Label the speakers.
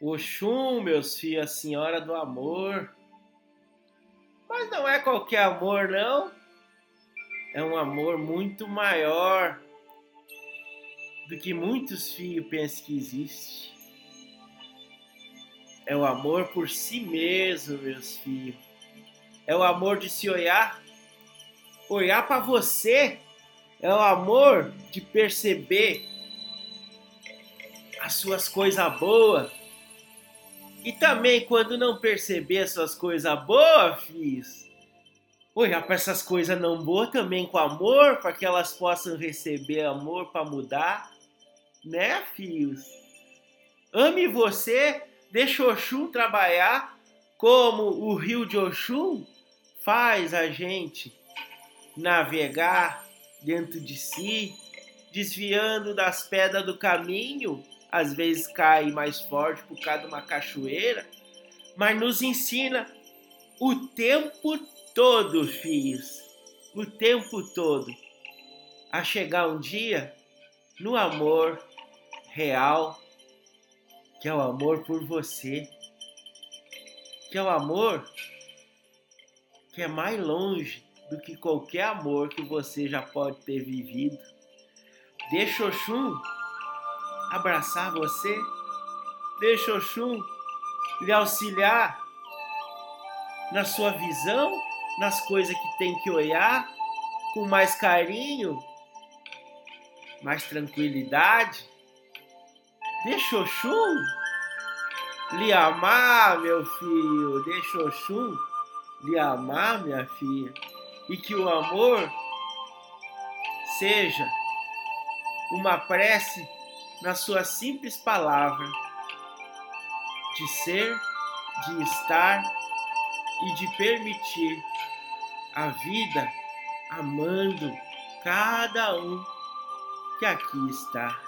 Speaker 1: Oxum, meus filhos, a senhora do amor. Mas não é qualquer amor, não. É um amor muito maior do que muitos filhos pensam que existe. É o amor por si mesmo, meus filhos. É o amor de se olhar, olhar para você. É o amor de perceber as suas coisas boas e também, quando não perceber essas coisas boas, filhos, olhar para essas coisas não boas também com amor, para que elas possam receber amor para mudar, né, filhos? Ame você, deixa Oxum trabalhar como o rio de Oxum faz a gente navegar dentro de si, desviando das pedras do caminho às vezes cai mais forte por causa de uma cachoeira, mas nos ensina o tempo todo, filhos, o tempo todo, a chegar um dia no amor real, que é o amor por você, que é o amor que é mais longe do que qualquer amor que você já pode ter vivido. Deixa Oxum abraçar você. Deixa Oxum lhe auxiliar na sua visão, nas coisas que tem que olhar, com mais carinho, mais tranquilidade. Deixa Oxum lhe amar, meu filho. Deixa Oxum lhe amar, minha filha. E que o amor seja uma prece na sua simples palavra de ser, de estar e de permitir a vida amando cada um que aqui está.